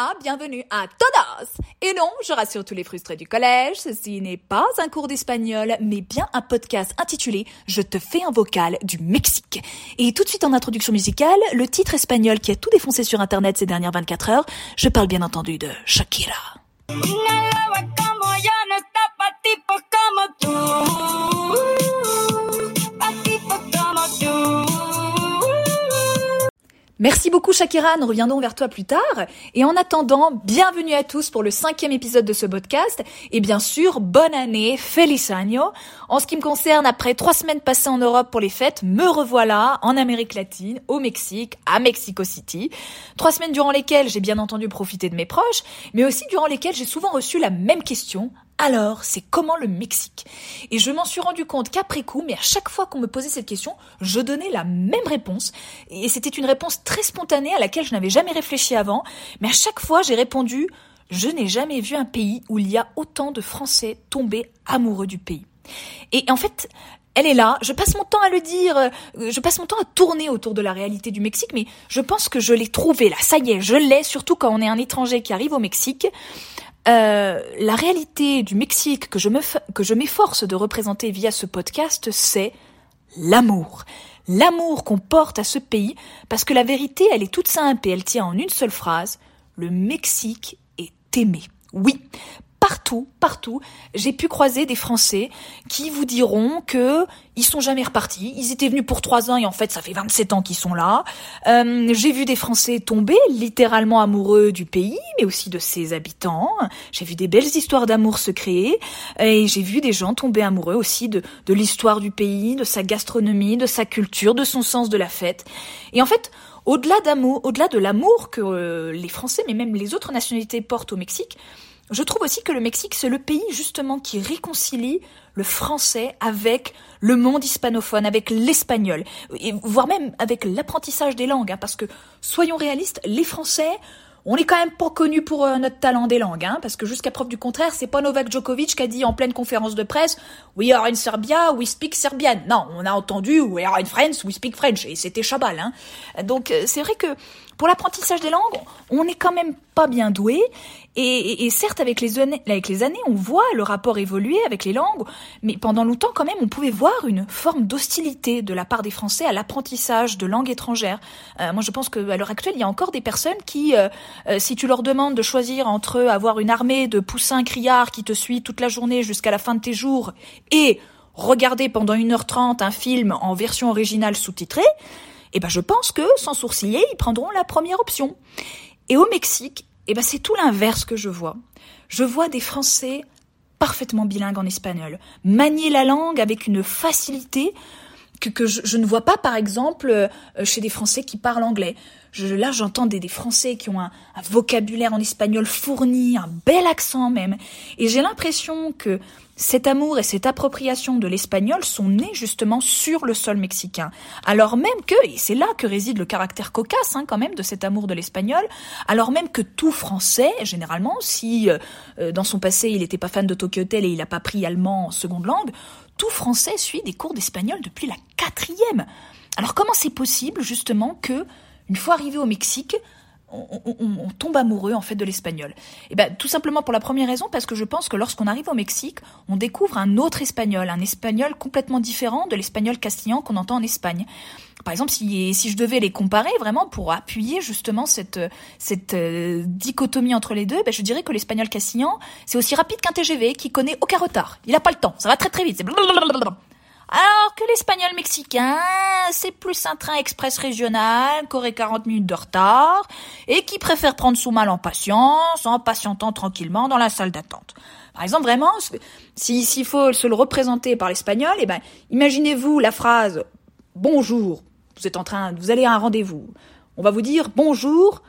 Hola, bienvenue à todos Et non, je rassure tous les frustrés du collège, ceci n'est pas un cours d'espagnol, mais bien un podcast intitulé Je te fais un vocal du Mexique. Et tout de suite en introduction musicale, le titre espagnol qui a tout défoncé sur internet ces dernières 24 heures, je parle bien entendu de Shakira. Merci beaucoup Shakira, nous reviendrons vers toi plus tard. Et en attendant, bienvenue à tous pour le cinquième épisode de ce podcast. Et bien sûr, bonne année, feliz año. En ce qui me concerne, après trois semaines passées en Europe pour les fêtes, me revoilà en Amérique latine, au Mexique, à Mexico City. Trois semaines durant lesquelles j'ai bien entendu profité de mes proches, mais aussi durant lesquelles j'ai souvent reçu la même question alors, c'est comment le Mexique? Et je m'en suis rendu compte qu'après coup, mais à chaque fois qu'on me posait cette question, je donnais la même réponse. Et c'était une réponse très spontanée à laquelle je n'avais jamais réfléchi avant. Mais à chaque fois, j'ai répondu, je n'ai jamais vu un pays où il y a autant de Français tombés amoureux du pays. Et en fait, elle est là. Je passe mon temps à le dire. Euh, je passe mon temps à tourner autour de la réalité du Mexique, mais je pense que je l'ai trouvé là. Ça y est, je l'ai, surtout quand on est un étranger qui arrive au Mexique. Euh, la réalité du Mexique que je me que je m'efforce de représenter via ce podcast, c'est l'amour. L'amour qu'on porte à ce pays, parce que la vérité, elle est toute simple et elle tient en une seule phrase. Le Mexique est aimé. Oui, partout, partout, j'ai pu croiser des Français qui vous diront que ils sont jamais repartis. Ils étaient venus pour trois ans et en fait, ça fait 27 ans qu'ils sont là. Euh, j'ai vu des Français tomber littéralement amoureux du pays, mais aussi de ses habitants. J'ai vu des belles histoires d'amour se créer et j'ai vu des gens tomber amoureux aussi de, de l'histoire du pays, de sa gastronomie, de sa culture, de son sens de la fête. Et en fait, au-delà d'amour, au-delà de l'amour que euh, les Français, mais même les autres nationalités portent au Mexique, je trouve aussi que le Mexique, c'est le pays justement qui réconcilie le français avec le monde hispanophone, avec l'espagnol, voire même avec l'apprentissage des langues, hein, parce que soyons réalistes, les Français, on n'est quand même pas connus pour euh, notre talent des langues, hein, parce que jusqu'à preuve du contraire, c'est pas Novak Djokovic qui a dit en pleine conférence de presse We are in Serbia, we speak Serbian. Non, on a entendu We are in France, we speak French, et c'était Chabal. Hein. Donc euh, c'est vrai que pour l'apprentissage des langues, on n'est quand même pas bien doué. Et, certes, avec les, années, avec les années, on voit le rapport évoluer avec les langues, mais pendant longtemps, quand même, on pouvait voir une forme d'hostilité de la part des Français à l'apprentissage de langues étrangères. Euh, moi, je pense qu'à l'heure actuelle, il y a encore des personnes qui, euh, euh, si tu leur demandes de choisir entre avoir une armée de poussins criards qui te suit toute la journée jusqu'à la fin de tes jours et regarder pendant 1h30 un film en version originale sous-titrée, eh ben je pense que, sans sourciller, ils prendront la première option. Et au Mexique, eh ben c'est tout l'inverse que je vois. Je vois des Français parfaitement bilingues en espagnol, manier la langue avec une facilité que, je, ne vois pas, par exemple, euh, chez des Français qui parlent anglais. Je, là, j'entends des, des, Français qui ont un, un, vocabulaire en espagnol fourni, un bel accent même. Et j'ai l'impression que cet amour et cette appropriation de l'espagnol sont nés justement sur le sol mexicain. Alors même que, et c'est là que réside le caractère cocasse hein, quand même de cet amour de l'espagnol, alors même que tout Français, généralement, si euh, euh, dans son passé il n'était pas fan de Tokyo Hotel et il n'a pas pris allemand en seconde langue, tout Français suit des cours d'espagnol depuis la quatrième. Alors comment c'est possible justement que, une fois arrivé au Mexique, on, tombe amoureux en fait de l'espagnol. Et eh ben tout simplement pour la première raison parce que je pense que lorsqu'on arrive au Mexique, on découvre un autre espagnol, un espagnol complètement différent de l'espagnol castillan qu'on entend en Espagne. Par exemple, si, si je devais les comparer vraiment pour appuyer justement cette cette euh, dichotomie entre les deux, ben je dirais que l'espagnol castillan, c'est aussi rapide qu'un TGV qui connaît aucun retard. Il a pas le temps, ça va très très vite. Alors que l'espagnol mexicain, c'est plus un train express régional qui aurait 40 minutes de retard et qui préfère prendre son mal en patience, en patientant tranquillement dans la salle d'attente. Par exemple, vraiment, s'il faut se le représenter par l'espagnol, eh ben, imaginez-vous la phrase bonjour. Vous êtes en train, vous allez à un rendez-vous. On va vous dire bonjour.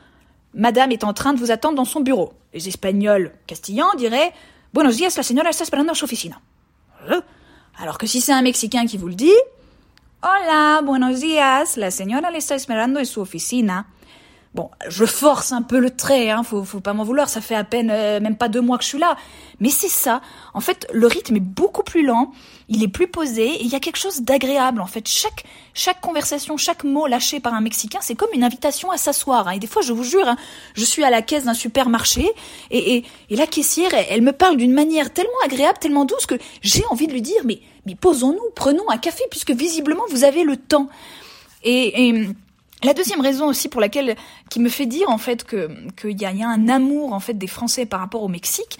Madame est en train de vous attendre dans son bureau. Les Espagnols castillans diraient Buenos días, la señora está esperando en su oficina. Alors que si c'est un Mexicain qui vous le dit, Hola, buenos días, la señora le está esperando en su oficina. Bon, je force un peu le trait, hein, faut, faut pas m'en vouloir, ça fait à peine euh, même pas deux mois que je suis là. Mais c'est ça. En fait, le rythme est beaucoup plus lent, il est plus posé, et il y a quelque chose d'agréable. En fait, chaque chaque conversation, chaque mot lâché par un Mexicain, c'est comme une invitation à s'asseoir. Hein. Et des fois, je vous jure, hein, je suis à la caisse d'un supermarché, et, et, et la caissière, elle, me parle d'une manière tellement agréable, tellement douce, que j'ai envie de lui dire, mais, mais posons-nous, prenons un café, puisque visiblement, vous avez le temps. et, et la deuxième raison aussi pour laquelle qui me fait dire en fait que qu'il y a, un amour en fait des Français par rapport au Mexique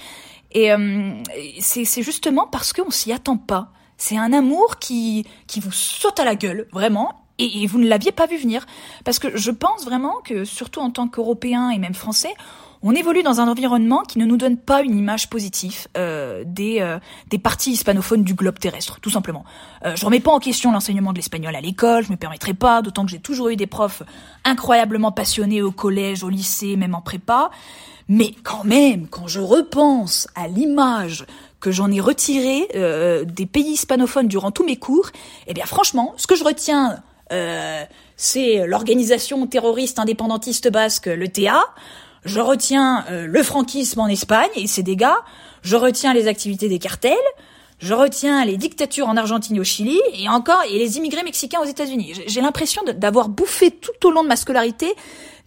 et euh, c'est justement parce qu'on s'y attend pas. C'est un amour qui qui vous saute à la gueule vraiment et, et vous ne l'aviez pas vu venir parce que je pense vraiment que surtout en tant qu'Européens et même Français on évolue dans un environnement qui ne nous donne pas une image positive euh, des, euh, des parties hispanophones du globe terrestre, tout simplement. Euh, je remets pas en question l'enseignement de l'espagnol à l'école, je me permettrai pas, d'autant que j'ai toujours eu des profs incroyablement passionnés au collège, au lycée, même en prépa. Mais quand même, quand je repense à l'image que j'en ai retirée euh, des pays hispanophones durant tous mes cours, eh bien franchement, ce que je retiens, c'est l'organisation terroriste indépendantiste basque, le TA, je retiens euh, le franquisme en Espagne et ses dégâts, je retiens les activités des cartels, je retiens les dictatures en Argentine et au Chili, et encore, et les immigrés mexicains aux États-Unis. J'ai l'impression d'avoir bouffé tout au long de ma scolarité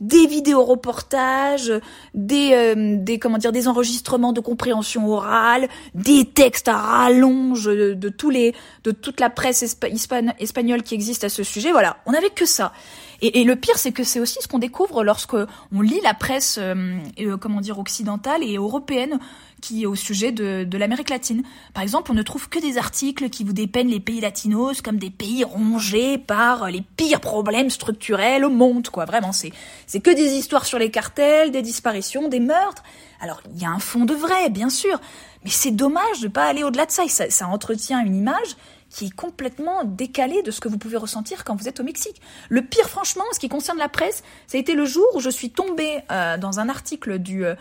des vidéos-reportages, des, euh, des, comment dire, des enregistrements de compréhension orale, des textes à rallonge de, tous les, de toute la presse espagnole qui existe à ce sujet. Voilà, on n'avait que ça. Et, le pire, c'est que c'est aussi ce qu'on découvre lorsque on lit la presse, euh, euh, comment dire, occidentale et européenne qui est au sujet de, l'Amérique latine. Par exemple, on ne trouve que des articles qui vous dépeignent les pays latinos comme des pays rongés par les pires problèmes structurels au monde, quoi. Vraiment, c'est c'est que des histoires sur les cartels, des disparitions, des meurtres. Alors, il y a un fond de vrai, bien sûr, mais c'est dommage de pas aller au-delà de ça. Ça entretient une image qui est complètement décalé de ce que vous pouvez ressentir quand vous êtes au Mexique. Le pire, franchement, ce qui concerne la presse, ça a été le jour où je suis tombée euh, dans un article du, euh,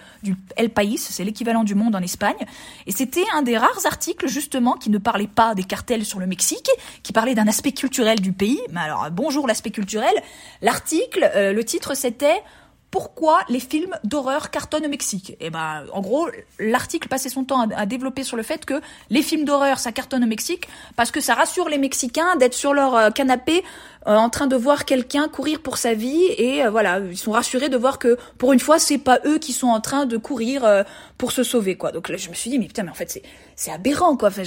El País, c'est l'équivalent du Monde en Espagne, et c'était un des rares articles justement qui ne parlait pas des cartels sur le Mexique, qui parlait d'un aspect culturel du pays. Mais alors, bonjour l'aspect culturel. L'article, euh, le titre c'était pourquoi les films d'horreur cartonnent au Mexique. Et eh ben, en gros, l'article passait son temps à, développer sur le fait que les films d'horreur ça cartonne au Mexique parce que ça rassure les Mexicains d'être sur leur euh, canapé euh, en train de voir quelqu'un courir pour sa vie et euh, voilà, ils sont rassurés de voir que pour une fois c'est pas eux qui sont en train de courir pour se sauver quoi. Donc là je me suis dit mais putain mais en fait c'est aberrant quoi. Enfin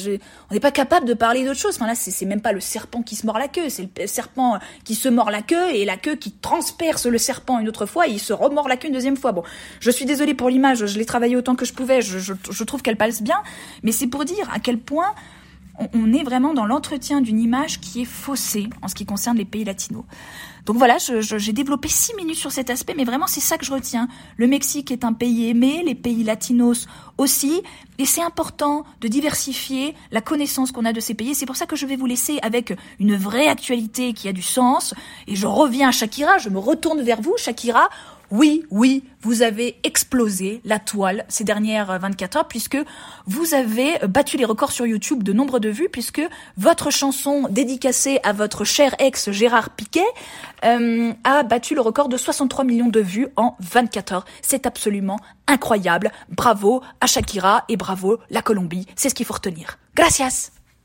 on n'est pas capable de parler d'autre chose. Enfin là c'est c'est même pas le serpent qui se mord la queue, c'est le serpent qui se mord la queue et la queue qui transperce le serpent une autre fois et il se remord la queue une deuxième fois. Bon, je suis désolée pour l'image, je l'ai travaillé autant que je pouvais, je, je, je trouve qu'elle passe bien, mais c'est pour dire à quel point on est vraiment dans l'entretien d'une image qui est faussée en ce qui concerne les pays latinos. Donc voilà, j'ai développé six minutes sur cet aspect, mais vraiment c'est ça que je retiens. Le Mexique est un pays aimé, les pays latinos aussi, et c'est important de diversifier la connaissance qu'on a de ces pays. C'est pour ça que je vais vous laisser avec une vraie actualité qui a du sens. Et je reviens à Shakira, je me retourne vers vous, Shakira. Oui, oui, vous avez explosé la toile ces dernières 24 heures puisque vous avez battu les records sur YouTube de nombre de vues puisque votre chanson dédicacée à votre cher ex Gérard Piquet euh, a battu le record de 63 millions de vues en 24 heures. C'est absolument incroyable. Bravo à Shakira et bravo la Colombie. C'est ce qu'il faut retenir. Gracias.